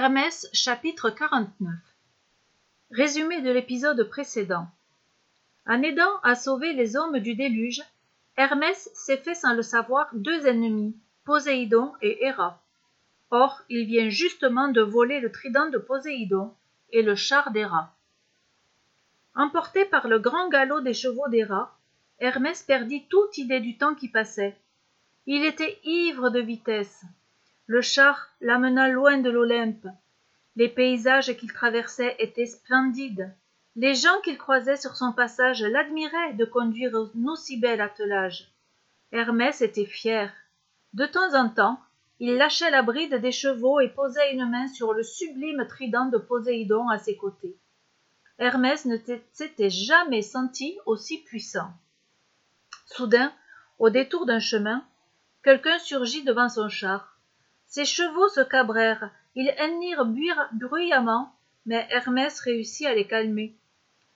Hermès chapitre 49 Résumé de l'épisode précédent. En aidant à sauver les hommes du déluge, Hermès s'est fait sans le savoir deux ennemis, Poséidon et Héra. Or, il vient justement de voler le trident de Poséidon et le char d'Héra. Emporté par le grand galop des chevaux d'Héra, Hermès perdit toute idée du temps qui passait. Il était ivre de vitesse. Le char l'amena loin de l'Olympe. Les paysages qu'il traversait étaient splendides. Les gens qu'il croisait sur son passage l'admiraient de conduire un aussi bel attelage. Hermès était fier. De temps en temps, il lâchait la bride des chevaux et posait une main sur le sublime trident de Poséidon à ses côtés. Hermès ne s'était jamais senti aussi puissant. Soudain, au détour d'un chemin, quelqu'un surgit devant son char. Ses chevaux se cabrèrent, ils hennirent bruyamment, mais Hermès réussit à les calmer.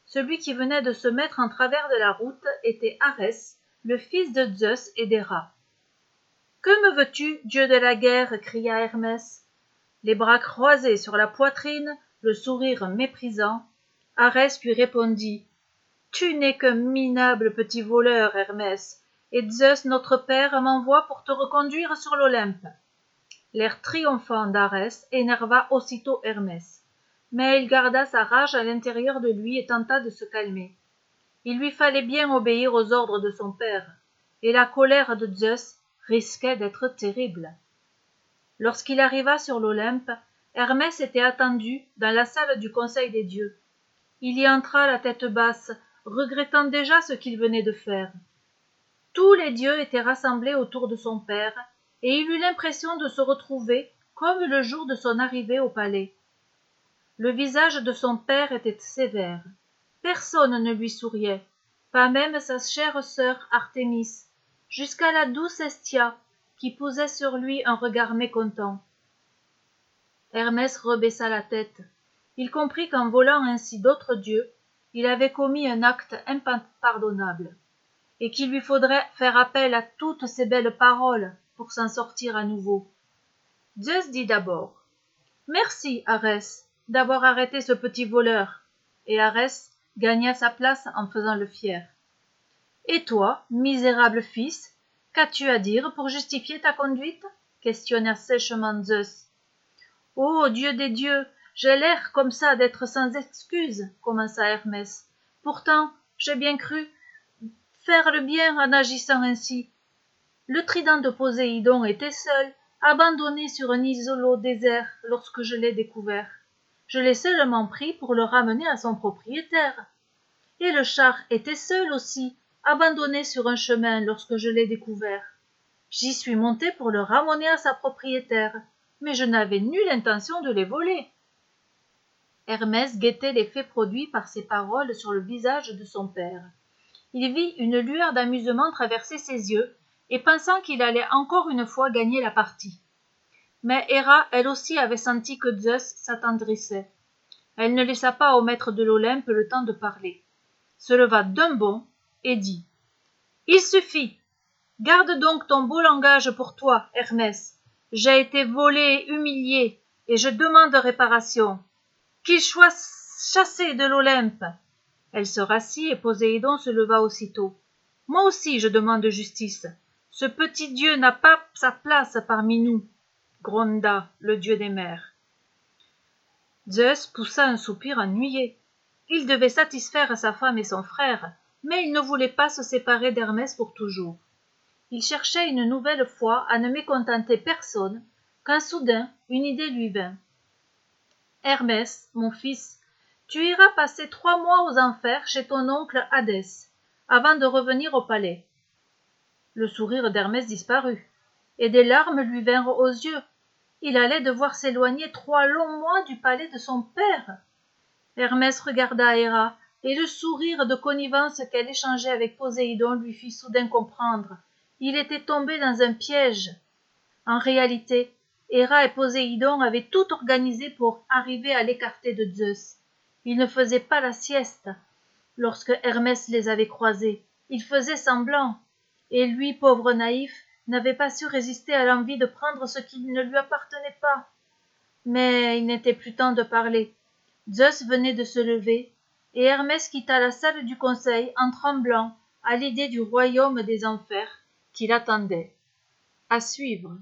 Celui qui venait de se mettre en travers de la route était Arès, le fils de Zeus et d'Héra. Que me veux-tu, dieu de la guerre? cria Hermès. Les bras croisés sur la poitrine, le sourire méprisant, Arès lui répondit Tu n'es qu'un minable petit voleur, Hermès, et Zeus notre père m'envoie pour te reconduire sur l'Olympe. L'air triomphant d'Arès énerva aussitôt Hermès. Mais il garda sa rage à l'intérieur de lui et tenta de se calmer. Il lui fallait bien obéir aux ordres de son père, et la colère de Zeus risquait d'être terrible. Lorsqu'il arriva sur l'Olympe, Hermès était attendu dans la salle du Conseil des dieux. Il y entra la tête basse, regrettant déjà ce qu'il venait de faire. Tous les dieux étaient rassemblés autour de son père, et il eut l'impression de se retrouver comme le jour de son arrivée au palais. Le visage de son père était sévère. Personne ne lui souriait, pas même sa chère sœur Artémis, jusqu'à la douce Estia, qui posait sur lui un regard mécontent. Hermès rebaissa la tête. Il comprit qu'en volant ainsi d'autres dieux, il avait commis un acte impardonnable, et qu'il lui faudrait faire appel à toutes ces belles paroles s'en sortir à nouveau. Zeus dit d'abord Merci, Arès, d'avoir arrêté ce petit voleur. Et Arès gagna sa place en faisant le fier. Et toi, misérable fils, qu'as-tu à dire pour justifier ta conduite? questionna sèchement Zeus. Ô Dieu des dieux, j'ai l'air comme ça d'être sans excuse, commença Hermès. Pourtant, j'ai bien cru faire le bien en agissant ainsi. Le trident de Poséidon était seul, abandonné sur un isolot désert lorsque je l'ai découvert. Je l'ai seulement pris pour le ramener à son propriétaire. Et le char était seul aussi, abandonné sur un chemin lorsque je l'ai découvert. J'y suis monté pour le ramener à sa propriétaire, mais je n'avais nulle intention de les voler. Hermès guettait l'effet produit par ces paroles sur le visage de son père. Il vit une lueur d'amusement traverser ses yeux, et pensant qu'il allait encore une fois gagner la partie. Mais Héra, elle aussi, avait senti que Zeus s'attendrissait. Elle ne laissa pas au maître de l'Olympe le temps de parler, se leva d'un bond et dit Il suffit. Garde donc ton beau langage pour toi, Hermès. J'ai été volé, humilié, et je demande réparation. Qu'il soit chassé de l'Olympe. Elle se rassit et Poséidon se leva aussitôt. Moi aussi je demande justice. Ce petit dieu n'a pas sa place parmi nous, gronda le dieu des mers. Zeus poussa un soupir ennuyé. Il devait satisfaire sa femme et son frère, mais il ne voulait pas se séparer d'Hermès pour toujours. Il cherchait une nouvelle fois à ne mécontenter personne, quand soudain une idée lui vint. Hermès, mon fils, tu iras passer trois mois aux enfers chez ton oncle Hadès, avant de revenir au palais. Le sourire d'Hermès disparut, et des larmes lui vinrent aux yeux. Il allait devoir s'éloigner trois longs mois du palais de son père. Hermès regarda Héra, et le sourire de connivence qu'elle échangeait avec Poséidon lui fit soudain comprendre. Il était tombé dans un piège. En réalité, Héra et Poséidon avaient tout organisé pour arriver à l'écarter de Zeus. Ils ne faisaient pas la sieste lorsque Hermès les avait croisés. Ils faisaient semblant et lui, pauvre naïf, n'avait pas su résister à l'envie de prendre ce qui ne lui appartenait pas. mais il n'était plus temps de parler. Zeus venait de se lever et hermès quitta la salle du conseil en tremblant à l'idée du royaume des enfers qui l'attendait à suivre